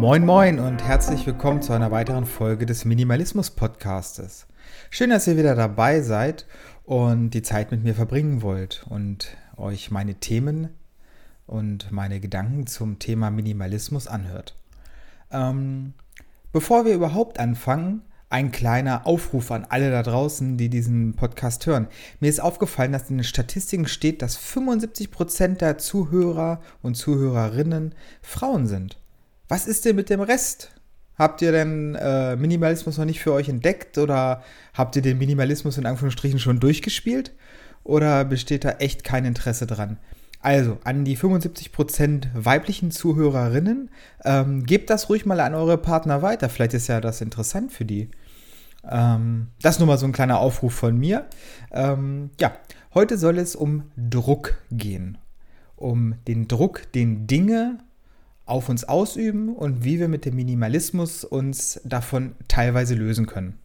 Moin Moin und herzlich willkommen zu einer weiteren Folge des Minimalismus Podcastes. Schön, dass ihr wieder dabei seid und die Zeit mit mir verbringen wollt und euch meine Themen und meine Gedanken zum Thema Minimalismus anhört. Ähm, bevor wir überhaupt anfangen, ein kleiner Aufruf an alle da draußen, die diesen Podcast hören. Mir ist aufgefallen, dass in den Statistiken steht, dass 75% der Zuhörer und Zuhörerinnen Frauen sind. Was ist denn mit dem Rest? Habt ihr denn äh, Minimalismus noch nicht für euch entdeckt oder habt ihr den Minimalismus in Anführungsstrichen schon durchgespielt? Oder besteht da echt kein Interesse dran? Also, an die 75% weiblichen Zuhörerinnen, ähm, gebt das ruhig mal an eure Partner weiter. Vielleicht ist ja das interessant für die. Ähm, das nur mal so ein kleiner Aufruf von mir. Ähm, ja, heute soll es um Druck gehen. Um den Druck, den Dinge auf uns ausüben und wie wir mit dem Minimalismus uns davon teilweise lösen können.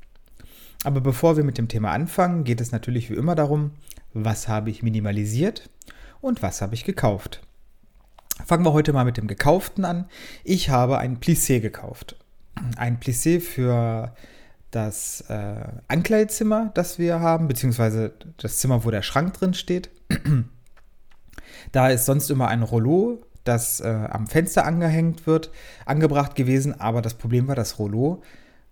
Aber bevor wir mit dem Thema anfangen, geht es natürlich wie immer darum, was habe ich minimalisiert und was habe ich gekauft. Fangen wir heute mal mit dem Gekauften an. Ich habe ein Plissé gekauft. Ein Plissé für das äh, Ankleidezimmer, das wir haben, beziehungsweise das Zimmer, wo der Schrank drin steht. da ist sonst immer ein Rollo, das äh, am Fenster angehängt wird, angebracht gewesen, aber das Problem war, das Rollo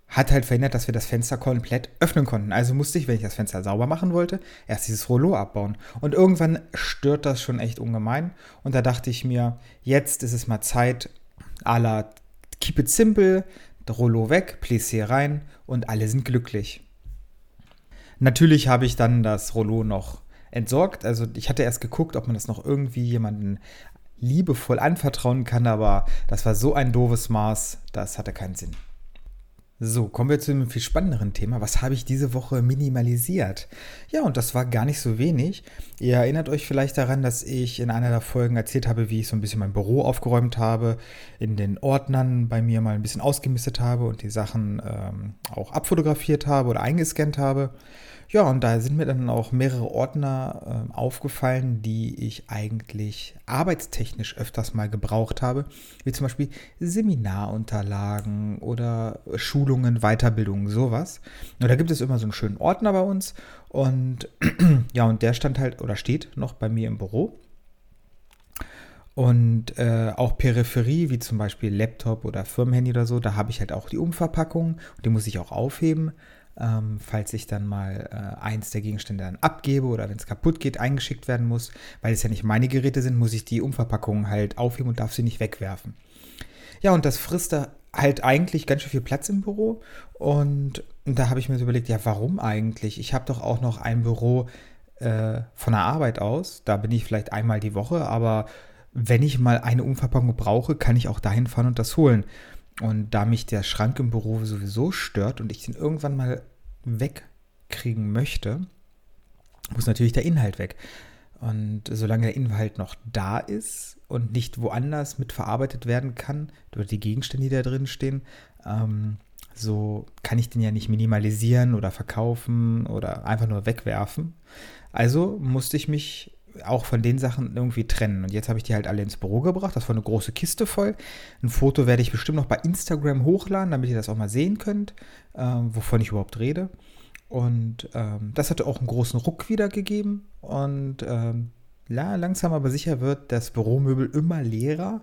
hat halt verhindert, dass wir das Fenster komplett öffnen konnten. Also musste ich, wenn ich das Fenster sauber machen wollte, erst dieses Rollo abbauen. Und irgendwann stört das schon echt ungemein. Und da dachte ich mir, jetzt ist es mal Zeit, à la keep it simple, Rollo weg, Plissé rein und alle sind glücklich. Natürlich habe ich dann das Rollo noch entsorgt. Also ich hatte erst geguckt, ob man das noch irgendwie jemanden liebevoll anvertrauen kann, aber das war so ein doofes Maß, das hatte keinen Sinn. So, kommen wir zu einem viel spannenderen Thema. Was habe ich diese Woche minimalisiert? Ja, und das war gar nicht so wenig. Ihr erinnert euch vielleicht daran, dass ich in einer der Folgen erzählt habe, wie ich so ein bisschen mein Büro aufgeräumt habe, in den Ordnern bei mir mal ein bisschen ausgemistet habe und die Sachen ähm, auch abfotografiert habe oder eingescannt habe. Ja, und da sind mir dann auch mehrere Ordner äh, aufgefallen, die ich eigentlich arbeitstechnisch öfters mal gebraucht habe, wie zum Beispiel Seminarunterlagen oder Schulungen, Weiterbildungen, sowas. Und da gibt es immer so einen schönen Ordner bei uns und ja, und der stand halt oder steht noch bei mir im Büro. Und äh, auch Peripherie, wie zum Beispiel Laptop oder Firmenhandy oder so, da habe ich halt auch die Umverpackung und die muss ich auch aufheben ähm, falls ich dann mal äh, eins der Gegenstände dann abgebe oder wenn es kaputt geht, eingeschickt werden muss. Weil es ja nicht meine Geräte sind, muss ich die Umverpackungen halt aufheben und darf sie nicht wegwerfen. Ja, und das frisst da halt eigentlich ganz schön viel Platz im Büro. Und, und da habe ich mir so überlegt, ja, warum eigentlich? Ich habe doch auch noch ein Büro äh, von der Arbeit aus. Da bin ich vielleicht einmal die Woche, aber wenn ich mal eine Umverpackung brauche, kann ich auch dahin fahren und das holen. Und da mich der Schrank im Büro sowieso stört und ich den irgendwann mal wegkriegen möchte, muss natürlich der Inhalt weg. Und solange der Inhalt noch da ist und nicht woanders mitverarbeitet werden kann, durch die Gegenstände, die da drin stehen, ähm, so kann ich den ja nicht minimalisieren oder verkaufen oder einfach nur wegwerfen. Also musste ich mich auch von den Sachen irgendwie trennen. Und jetzt habe ich die halt alle ins Büro gebracht. Das war eine große Kiste voll. Ein Foto werde ich bestimmt noch bei Instagram hochladen, damit ihr das auch mal sehen könnt, ähm, wovon ich überhaupt rede. Und ähm, das hatte auch einen großen Ruck wiedergegeben. Und ähm, ja, langsam aber sicher wird das Büromöbel immer leerer.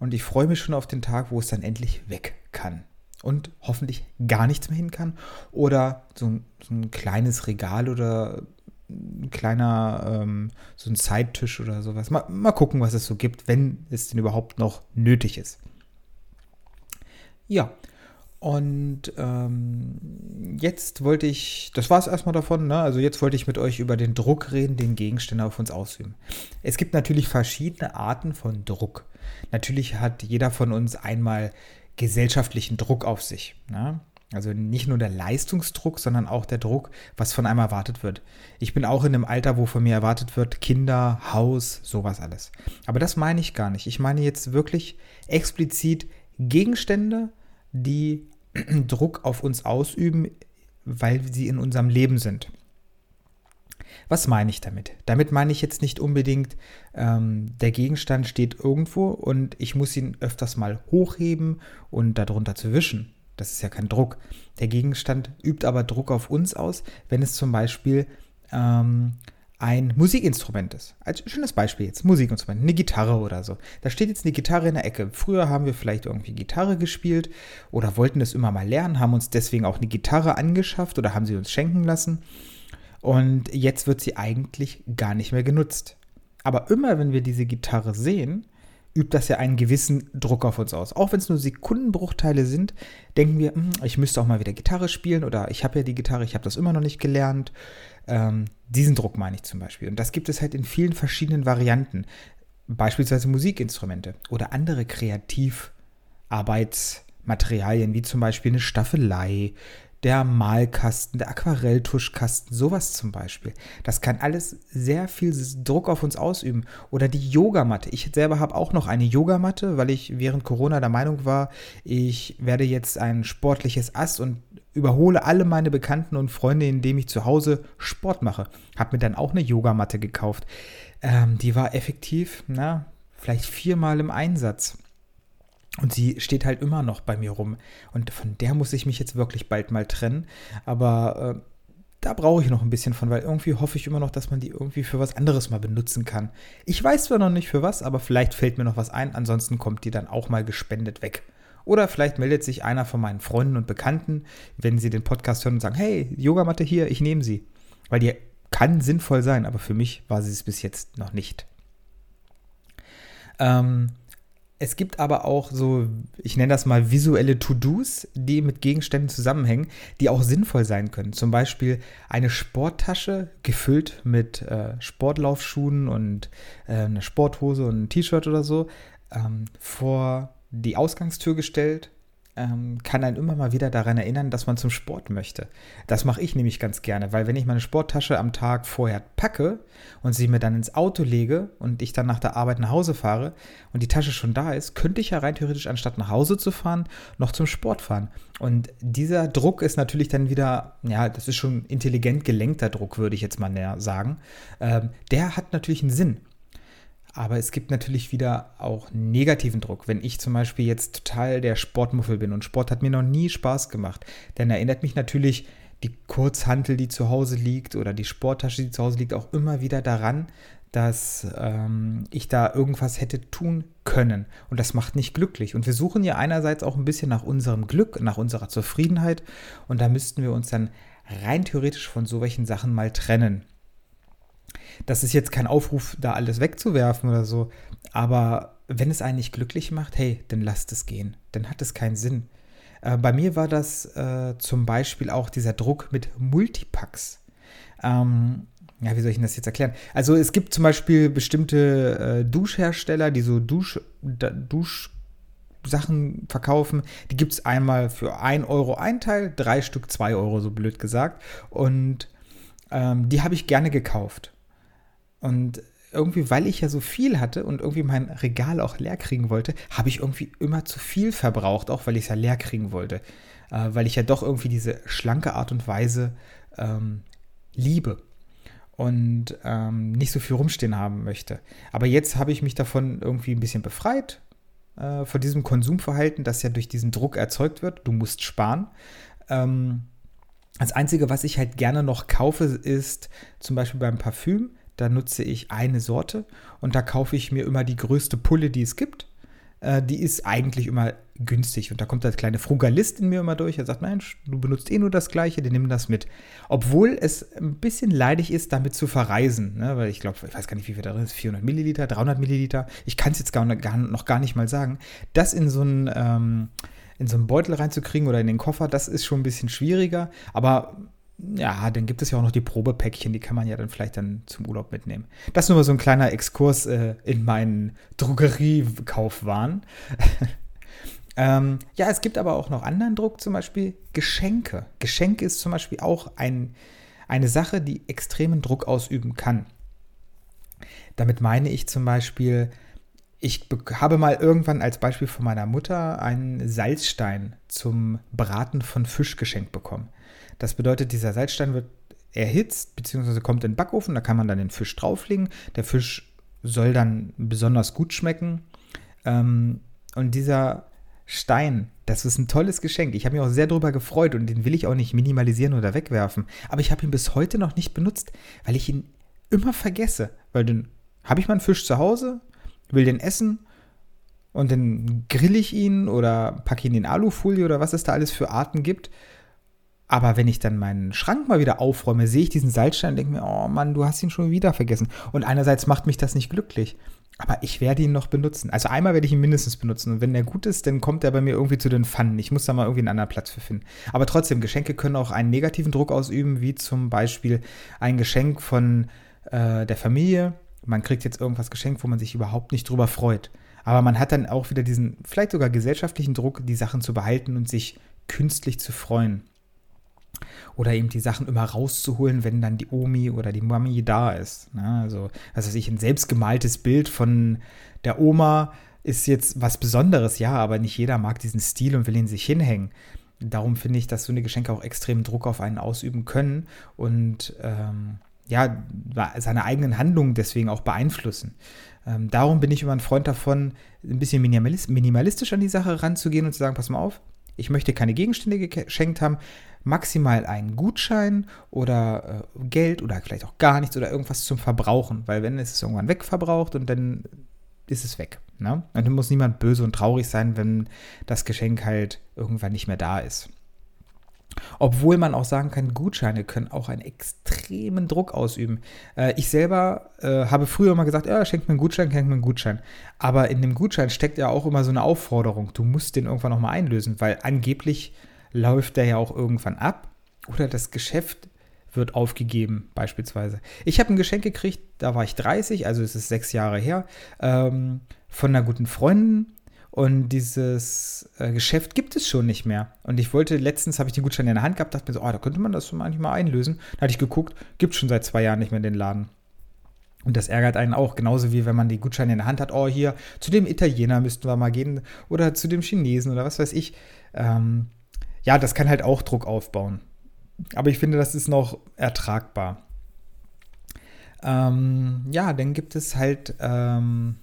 Und ich freue mich schon auf den Tag, wo es dann endlich weg kann. Und hoffentlich gar nichts mehr hin kann. Oder so, so ein kleines Regal oder ein kleiner, ähm, so ein Zeittisch oder sowas. Mal, mal gucken, was es so gibt, wenn es denn überhaupt noch nötig ist. Ja, und ähm, jetzt wollte ich, das war es erstmal davon, ne? also jetzt wollte ich mit euch über den Druck reden, den Gegenstände auf uns ausüben. Es gibt natürlich verschiedene Arten von Druck. Natürlich hat jeder von uns einmal gesellschaftlichen Druck auf sich. Ne? Also nicht nur der Leistungsdruck, sondern auch der Druck, was von einem erwartet wird. Ich bin auch in einem Alter, wo von mir erwartet wird, Kinder, Haus, sowas alles. Aber das meine ich gar nicht. Ich meine jetzt wirklich explizit Gegenstände, die Druck auf uns ausüben, weil sie in unserem Leben sind. Was meine ich damit? Damit meine ich jetzt nicht unbedingt, ähm, der Gegenstand steht irgendwo und ich muss ihn öfters mal hochheben und darunter zu wischen. Das ist ja kein Druck. Der Gegenstand übt aber Druck auf uns aus, wenn es zum Beispiel ähm, ein Musikinstrument ist. Als schönes Beispiel jetzt, Musikinstrument, eine Gitarre oder so. Da steht jetzt eine Gitarre in der Ecke. Früher haben wir vielleicht irgendwie Gitarre gespielt oder wollten das immer mal lernen, haben uns deswegen auch eine Gitarre angeschafft oder haben sie uns schenken lassen. Und jetzt wird sie eigentlich gar nicht mehr genutzt. Aber immer wenn wir diese Gitarre sehen, übt das ja einen gewissen Druck auf uns aus. Auch wenn es nur Sekundenbruchteile sind, denken wir, hm, ich müsste auch mal wieder Gitarre spielen oder ich habe ja die Gitarre, ich habe das immer noch nicht gelernt. Ähm, diesen Druck meine ich zum Beispiel. Und das gibt es halt in vielen verschiedenen Varianten. Beispielsweise Musikinstrumente oder andere Kreativarbeitsmaterialien, wie zum Beispiel eine Staffelei, der Malkasten, der Aquarelltuschkasten, sowas zum Beispiel. Das kann alles sehr viel Druck auf uns ausüben. Oder die Yogamatte. Ich selber habe auch noch eine Yogamatte, weil ich während Corona der Meinung war, ich werde jetzt ein sportliches Ass und überhole alle meine Bekannten und Freunde, indem ich zu Hause Sport mache. Habe mir dann auch eine Yogamatte gekauft. Ähm, die war effektiv, na, vielleicht viermal im Einsatz. Und sie steht halt immer noch bei mir rum. Und von der muss ich mich jetzt wirklich bald mal trennen. Aber äh, da brauche ich noch ein bisschen von, weil irgendwie hoffe ich immer noch, dass man die irgendwie für was anderes mal benutzen kann. Ich weiß zwar noch nicht für was, aber vielleicht fällt mir noch was ein. Ansonsten kommt die dann auch mal gespendet weg. Oder vielleicht meldet sich einer von meinen Freunden und Bekannten, wenn sie den Podcast hören und sagen, hey, Yogamatte hier, ich nehme sie. Weil die kann sinnvoll sein, aber für mich war sie es bis jetzt noch nicht. Ähm, es gibt aber auch so, ich nenne das mal visuelle To-Dos, die mit Gegenständen zusammenhängen, die auch sinnvoll sein können. Zum Beispiel eine Sporttasche gefüllt mit äh, Sportlaufschuhen und äh, eine Sporthose und ein T-Shirt oder so ähm, vor die Ausgangstür gestellt ähm, kann einen immer mal wieder daran erinnern, dass man zum Sport möchte. Das mache ich nämlich ganz gerne, weil wenn ich meine Sporttasche am Tag vorher packe und sie mir dann ins Auto lege und ich dann nach der Arbeit nach Hause fahre und die Tasche schon da ist, könnte ich ja rein theoretisch anstatt nach Hause zu fahren, noch zum Sport fahren. Und dieser Druck ist natürlich dann wieder, ja, das ist schon intelligent gelenkter Druck, würde ich jetzt mal sagen. Ähm, der hat natürlich einen Sinn. Aber es gibt natürlich wieder auch negativen Druck. Wenn ich zum Beispiel jetzt total der Sportmuffel bin und Sport hat mir noch nie Spaß gemacht, dann erinnert mich natürlich die Kurzhantel, die zu Hause liegt oder die Sporttasche, die zu Hause liegt, auch immer wieder daran, dass ähm, ich da irgendwas hätte tun können. Und das macht nicht glücklich. Und wir suchen ja einerseits auch ein bisschen nach unserem Glück, nach unserer Zufriedenheit. Und da müssten wir uns dann rein theoretisch von so welchen Sachen mal trennen. Das ist jetzt kein Aufruf, da alles wegzuwerfen oder so. Aber wenn es einen nicht glücklich macht, hey, dann lasst es gehen. Dann hat es keinen Sinn. Äh, bei mir war das äh, zum Beispiel auch dieser Druck mit Multipacks. Ähm, ja, wie soll ich Ihnen das jetzt erklären? Also es gibt zum Beispiel bestimmte äh, Duschhersteller, die so Dusch, da, Duschsachen verkaufen. Die gibt es einmal für 1 Euro ein Teil, drei Stück 2 Euro, so blöd gesagt. Und ähm, die habe ich gerne gekauft. Und irgendwie, weil ich ja so viel hatte und irgendwie mein Regal auch leer kriegen wollte, habe ich irgendwie immer zu viel verbraucht, auch weil ich es ja leer kriegen wollte. Äh, weil ich ja doch irgendwie diese schlanke Art und Weise ähm, liebe und ähm, nicht so viel rumstehen haben möchte. Aber jetzt habe ich mich davon irgendwie ein bisschen befreit, äh, von diesem Konsumverhalten, das ja durch diesen Druck erzeugt wird. Du musst sparen. Ähm, das Einzige, was ich halt gerne noch kaufe, ist zum Beispiel beim Parfüm da nutze ich eine Sorte und da kaufe ich mir immer die größte Pulle, die es gibt. Äh, die ist eigentlich immer günstig. Und da kommt der kleine Frugalist in mir immer durch. Er sagt, Mensch, du benutzt eh nur das Gleiche, dann nimm das mit. Obwohl es ein bisschen leidig ist, damit zu verreisen. Ne? Weil ich glaube, ich weiß gar nicht, wie viel da drin ist. 400 Milliliter, 300 Milliliter. Ich kann es jetzt gar, gar, noch gar nicht mal sagen. Das in so einen... Ähm, in so einen Beutel reinzukriegen oder in den Koffer, das ist schon ein bisschen schwieriger. Aber ja, dann gibt es ja auch noch die Probepäckchen, die kann man ja dann vielleicht dann zum Urlaub mitnehmen. Das nur mal so ein kleiner Exkurs äh, in meinen Drogeriekaufwahn. ähm, ja, es gibt aber auch noch anderen Druck, zum Beispiel Geschenke. Geschenke ist zum Beispiel auch ein, eine Sache, die extremen Druck ausüben kann. Damit meine ich zum Beispiel, ich habe mal irgendwann als Beispiel von meiner Mutter einen Salzstein zum Braten von Fisch geschenkt bekommen. Das bedeutet, dieser Salzstein wird erhitzt, beziehungsweise kommt in den Backofen, da kann man dann den Fisch drauflegen. Der Fisch soll dann besonders gut schmecken. Ähm, und dieser Stein, das ist ein tolles Geschenk. Ich habe mich auch sehr darüber gefreut und den will ich auch nicht minimalisieren oder wegwerfen. Aber ich habe ihn bis heute noch nicht benutzt, weil ich ihn immer vergesse. Weil dann habe ich meinen Fisch zu Hause, will den essen und dann grill ich ihn oder packe ihn in Alufolie oder was es da alles für Arten gibt. Aber wenn ich dann meinen Schrank mal wieder aufräume, sehe ich diesen Salzstein und denke mir, oh Mann, du hast ihn schon wieder vergessen. Und einerseits macht mich das nicht glücklich. Aber ich werde ihn noch benutzen. Also einmal werde ich ihn mindestens benutzen. Und wenn der gut ist, dann kommt er bei mir irgendwie zu den Pfannen. Ich muss da mal irgendwie einen anderen Platz für finden. Aber trotzdem, Geschenke können auch einen negativen Druck ausüben, wie zum Beispiel ein Geschenk von äh, der Familie. Man kriegt jetzt irgendwas geschenkt, wo man sich überhaupt nicht drüber freut. Aber man hat dann auch wieder diesen, vielleicht sogar gesellschaftlichen Druck, die Sachen zu behalten und sich künstlich zu freuen. Oder eben die Sachen immer rauszuholen, wenn dann die Omi oder die Mami da ist. Ne? Also, was weiß ich, ein selbstgemaltes Bild von der Oma ist jetzt was Besonderes, ja, aber nicht jeder mag diesen Stil und will ihn sich hinhängen. Darum finde ich, dass so eine Geschenke auch extrem Druck auf einen ausüben können und ähm, ja, seine eigenen Handlungen deswegen auch beeinflussen. Ähm, darum bin ich immer ein Freund davon, ein bisschen minimalistisch an die Sache ranzugehen und zu sagen, pass mal auf, ich möchte keine Gegenstände geschenkt haben, maximal einen Gutschein oder äh, Geld oder vielleicht auch gar nichts oder irgendwas zum Verbrauchen, weil wenn es irgendwann wegverbraucht und dann ist es weg. Ne? Und dann muss niemand böse und traurig sein, wenn das Geschenk halt irgendwann nicht mehr da ist. Obwohl man auch sagen kann, Gutscheine können auch einen extremen Druck ausüben. Äh, ich selber äh, habe früher immer gesagt, ja, schenkt mir einen Gutschein, schenkt mir einen Gutschein. Aber in dem Gutschein steckt ja auch immer so eine Aufforderung. Du musst den irgendwann nochmal einlösen, weil angeblich läuft der ja auch irgendwann ab oder das Geschäft wird aufgegeben, beispielsweise. Ich habe ein Geschenk gekriegt, da war ich 30, also es ist sechs Jahre her, ähm, von einer guten Freundin. Und dieses äh, Geschäft gibt es schon nicht mehr. Und ich wollte, letztens habe ich den Gutschein in der Hand gehabt, dachte mir so, oh, da könnte man das manchmal einlösen. Da hatte ich geguckt, gibt es schon seit zwei Jahren nicht mehr in den Laden. Und das ärgert einen auch, genauso wie wenn man die Gutscheine in der Hand hat, oh, hier, zu dem Italiener müssten wir mal gehen oder zu dem Chinesen oder was weiß ich. Ähm, ja, das kann halt auch Druck aufbauen. Aber ich finde, das ist noch ertragbar. Ähm, ja, dann gibt es halt, ähm,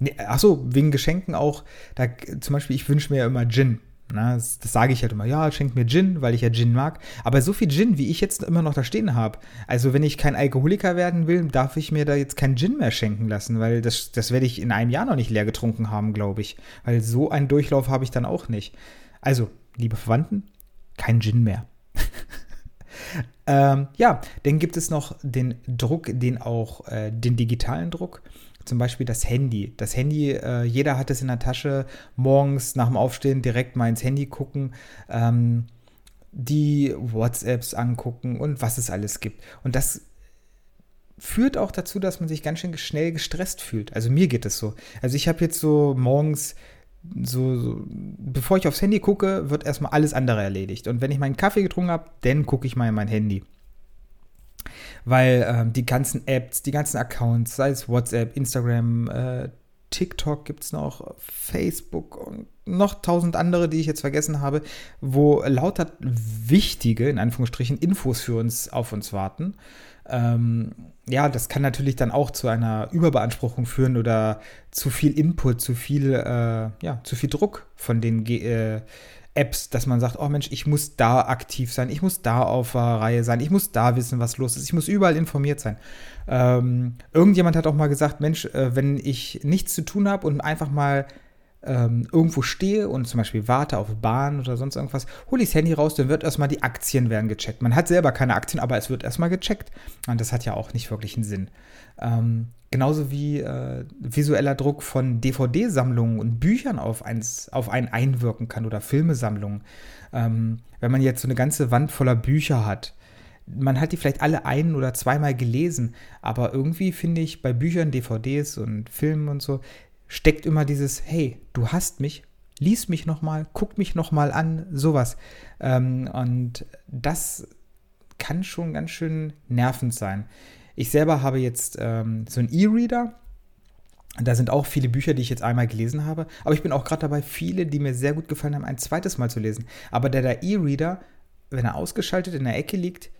nee, achso, wegen Geschenken auch, da, zum Beispiel, ich wünsche mir ja immer Gin. Na, das, das sage ich halt immer, ja, schenkt mir Gin, weil ich ja Gin mag. Aber so viel Gin, wie ich jetzt immer noch da stehen habe, also wenn ich kein Alkoholiker werden will, darf ich mir da jetzt kein Gin mehr schenken lassen, weil das, das werde ich in einem Jahr noch nicht leer getrunken haben, glaube ich. Weil so einen Durchlauf habe ich dann auch nicht. Also, liebe Verwandten, kein Gin mehr. ähm, ja, dann gibt es noch den Druck, den auch, äh, den digitalen Druck. Zum Beispiel das Handy. Das Handy, äh, jeder hat es in der Tasche, morgens nach dem Aufstehen direkt mal ins Handy gucken, ähm, die WhatsApps angucken und was es alles gibt. Und das führt auch dazu, dass man sich ganz schön schnell gestresst fühlt. Also mir geht es so. Also ich habe jetzt so morgens so, so, bevor ich aufs Handy gucke, wird erstmal alles andere erledigt. Und wenn ich meinen Kaffee getrunken habe, dann gucke ich mal in mein Handy. Weil ähm, die ganzen Apps, die ganzen Accounts, sei es WhatsApp, Instagram, äh, TikTok gibt es noch, Facebook und noch tausend andere, die ich jetzt vergessen habe, wo lauter wichtige, in Anführungsstrichen, Infos für uns auf uns warten. Ähm, ja, das kann natürlich dann auch zu einer Überbeanspruchung führen oder zu viel Input, zu viel, äh, ja, zu viel Druck von den äh, Apps, dass man sagt, oh Mensch, ich muss da aktiv sein, ich muss da auf der Reihe sein, ich muss da wissen, was los ist, ich muss überall informiert sein. Ähm, irgendjemand hat auch mal gesagt, Mensch, äh, wenn ich nichts zu tun habe und einfach mal ähm, irgendwo stehe und zum Beispiel warte auf Bahn oder sonst irgendwas, hole ich das Handy raus, dann wird erstmal die Aktien werden gecheckt. Man hat selber keine Aktien, aber es wird erstmal gecheckt. Und das hat ja auch nicht wirklich einen Sinn. Ähm, genauso wie äh, visueller Druck von DVD-Sammlungen und Büchern auf, eins, auf einen einwirken kann oder Filmesammlungen. Ähm, wenn man jetzt so eine ganze Wand voller Bücher hat, man hat die vielleicht alle ein- oder zweimal gelesen, aber irgendwie finde ich bei Büchern, DVDs und Filmen und so, steckt immer dieses, hey, du hast mich, lies mich nochmal, guck mich nochmal an, sowas. Ähm, und das kann schon ganz schön nervend sein. Ich selber habe jetzt ähm, so einen E-Reader. Da sind auch viele Bücher, die ich jetzt einmal gelesen habe. Aber ich bin auch gerade dabei, viele, die mir sehr gut gefallen haben, ein zweites Mal zu lesen. Aber der, der E-Reader, wenn er ausgeschaltet in der Ecke liegt,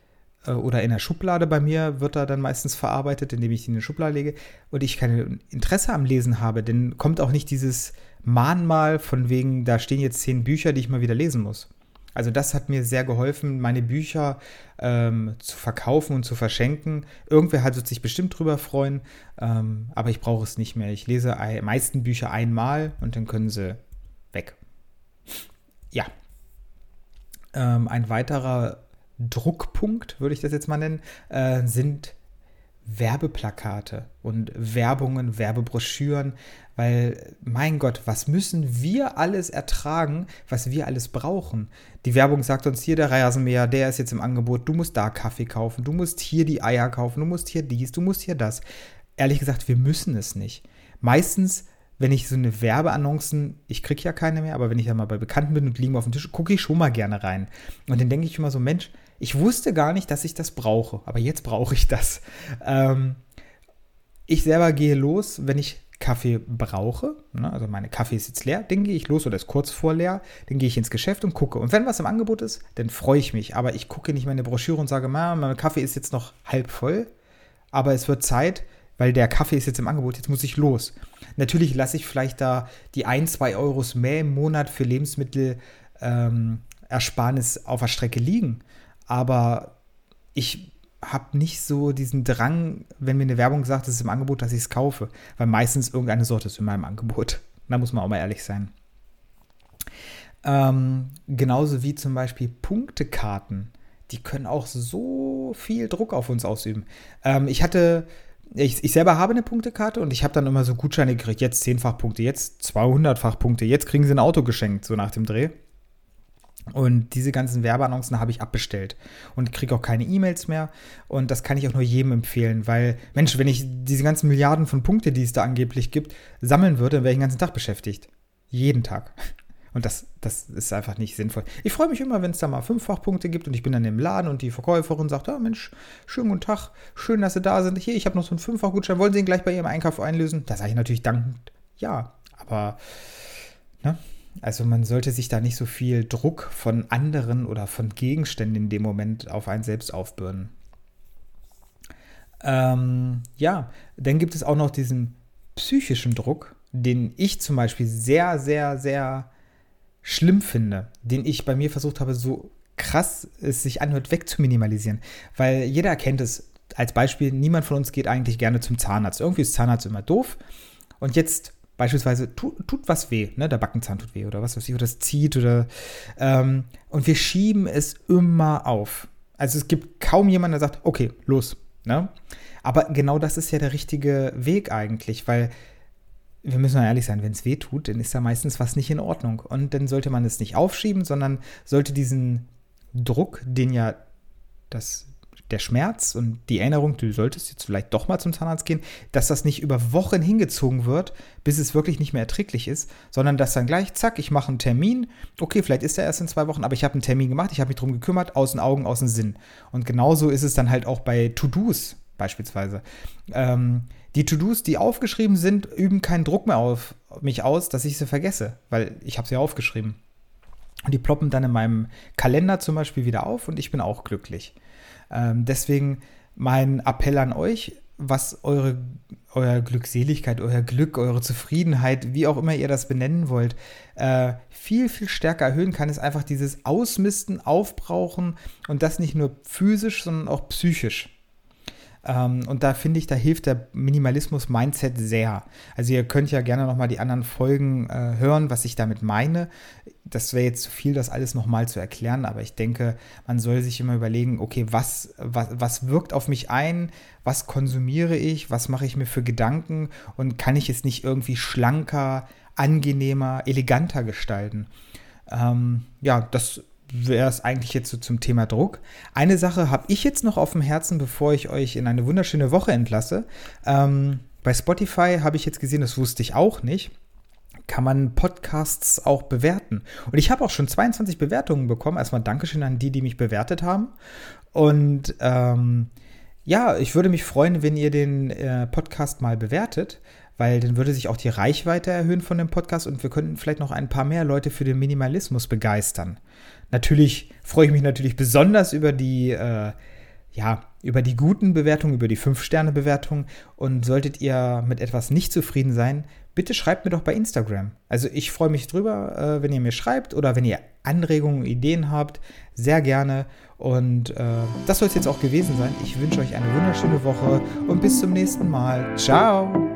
oder in der Schublade bei mir wird er dann meistens verarbeitet, indem ich ihn in eine Schublade lege und ich kein Interesse am Lesen habe, dann kommt auch nicht dieses Mahnmal von wegen, da stehen jetzt zehn Bücher, die ich mal wieder lesen muss. Also das hat mir sehr geholfen, meine Bücher ähm, zu verkaufen und zu verschenken. Irgendwer hat sich bestimmt drüber freuen, ähm, aber ich brauche es nicht mehr. Ich lese die meisten Bücher einmal und dann können sie weg. Ja. Ähm, ein weiterer Druckpunkt, würde ich das jetzt mal nennen, äh, sind Werbeplakate und Werbungen, Werbebroschüren, weil, mein Gott, was müssen wir alles ertragen, was wir alles brauchen? Die Werbung sagt uns hier, der Rasenmäher, der ist jetzt im Angebot, du musst da Kaffee kaufen, du musst hier die Eier kaufen, du musst hier dies, du musst hier das. Ehrlich gesagt, wir müssen es nicht. Meistens wenn ich so eine Werbeannoncen, ich kriege ja keine mehr, aber wenn ich ja mal bei Bekannten bin und liegen auf dem Tisch, gucke ich schon mal gerne rein. Und dann denke ich immer so, Mensch, ich wusste gar nicht, dass ich das brauche, aber jetzt brauche ich das. Ähm, ich selber gehe los, wenn ich Kaffee brauche, ne, also meine Kaffee ist jetzt leer, dann gehe ich los oder ist kurz vor leer, dann gehe ich ins Geschäft und gucke. Und wenn was im Angebot ist, dann freue ich mich. Aber ich gucke nicht meine Broschüre und sage, mein Kaffee ist jetzt noch halb voll, aber es wird Zeit, weil der Kaffee ist jetzt im Angebot, jetzt muss ich los. Natürlich lasse ich vielleicht da die 1, 2 Euros mehr im Monat für Lebensmittel ähm, Ersparnis auf der Strecke liegen. Aber ich habe nicht so diesen Drang, wenn mir eine Werbung sagt, es ist im Angebot, dass ich es kaufe. Weil meistens irgendeine Sorte ist in meinem Angebot. Da muss man auch mal ehrlich sein. Ähm, genauso wie zum Beispiel Punktekarten. Die können auch so viel Druck auf uns ausüben. Ähm, ich hatte ich, ich selber habe eine Punktekarte und ich habe dann immer so Gutscheine gekriegt. Jetzt 10-fach Punkte, jetzt 200-fach Punkte, jetzt kriegen sie ein Auto geschenkt, so nach dem Dreh. Und diese ganzen Werbeannoncen habe ich abbestellt und kriege auch keine E-Mails mehr. Und das kann ich auch nur jedem empfehlen, weil, Mensch, wenn ich diese ganzen Milliarden von Punkte, die es da angeblich gibt, sammeln würde, dann wäre ich den ganzen Tag beschäftigt. Jeden Tag. Und das, das ist einfach nicht sinnvoll. Ich freue mich immer, wenn es da mal Fünffachpunkte gibt und ich bin dann im Laden und die Verkäuferin sagt, ja Mensch, schönen guten Tag, schön, dass Sie da sind. Hier, ich habe noch so einen Fünffachgutschein, wollen Sie ihn gleich bei Ihrem Einkauf einlösen? Da sage ich natürlich dankend, ja. Aber, ne? Also man sollte sich da nicht so viel Druck von anderen oder von Gegenständen in dem Moment auf einen selbst aufbürden. Ähm, ja, dann gibt es auch noch diesen psychischen Druck, den ich zum Beispiel sehr, sehr, sehr schlimm finde, den ich bei mir versucht habe, so krass es sich anhört, wegzuminimalisieren. Weil jeder kennt es als Beispiel, niemand von uns geht eigentlich gerne zum Zahnarzt. Irgendwie ist Zahnarzt immer doof. Und jetzt beispielsweise tut, tut was weh, ne? der Backenzahn tut weh oder was weiß ich, oder es zieht oder ähm, und wir schieben es immer auf. Also es gibt kaum jemanden, der sagt, okay, los. Ne? Aber genau das ist ja der richtige Weg eigentlich, weil wir müssen mal ehrlich sein, wenn es weh tut, dann ist da meistens was nicht in Ordnung. Und dann sollte man es nicht aufschieben, sondern sollte diesen Druck, den ja das, der Schmerz und die Erinnerung, du solltest jetzt vielleicht doch mal zum Zahnarzt gehen, dass das nicht über Wochen hingezogen wird, bis es wirklich nicht mehr erträglich ist, sondern dass dann gleich, zack, ich mache einen Termin. Okay, vielleicht ist er erst in zwei Wochen, aber ich habe einen Termin gemacht, ich habe mich darum gekümmert, aus den Augen, aus dem Sinn. Und genauso ist es dann halt auch bei To-Dos beispielsweise. Ähm, die To-Dos, die aufgeschrieben sind, üben keinen Druck mehr auf mich aus, dass ich sie vergesse, weil ich habe sie aufgeschrieben. Und die ploppen dann in meinem Kalender zum Beispiel wieder auf und ich bin auch glücklich. Ähm, deswegen mein Appell an euch, was eure, eure Glückseligkeit, euer Glück, eure Zufriedenheit, wie auch immer ihr das benennen wollt, äh, viel, viel stärker erhöhen kann, ist einfach dieses Ausmisten, Aufbrauchen und das nicht nur physisch, sondern auch psychisch. Ähm, und da finde ich, da hilft der Minimalismus-Mindset sehr. Also ihr könnt ja gerne nochmal die anderen Folgen äh, hören, was ich damit meine. Das wäre jetzt zu viel, das alles nochmal zu erklären, aber ich denke, man soll sich immer überlegen, okay, was, was, was wirkt auf mich ein, was konsumiere ich, was mache ich mir für Gedanken und kann ich es nicht irgendwie schlanker, angenehmer, eleganter gestalten. Ähm, ja, das wäre es eigentlich jetzt so zum Thema Druck. Eine Sache habe ich jetzt noch auf dem Herzen, bevor ich euch in eine wunderschöne Woche entlasse. Ähm, bei Spotify habe ich jetzt gesehen, das wusste ich auch nicht, kann man Podcasts auch bewerten. Und ich habe auch schon 22 Bewertungen bekommen. Erstmal Dankeschön an die, die mich bewertet haben. Und ähm, ja, ich würde mich freuen, wenn ihr den äh, Podcast mal bewertet weil dann würde sich auch die Reichweite erhöhen von dem Podcast und wir könnten vielleicht noch ein paar mehr Leute für den Minimalismus begeistern. Natürlich freue ich mich natürlich besonders über die äh, ja, über die guten Bewertungen, über die 5-Sterne-Bewertung. Und solltet ihr mit etwas nicht zufrieden sein, bitte schreibt mir doch bei Instagram. Also ich freue mich drüber, äh, wenn ihr mir schreibt oder wenn ihr Anregungen, Ideen habt, sehr gerne. Und äh, das soll es jetzt auch gewesen sein. Ich wünsche euch eine wunderschöne Woche und bis zum nächsten Mal. Ciao!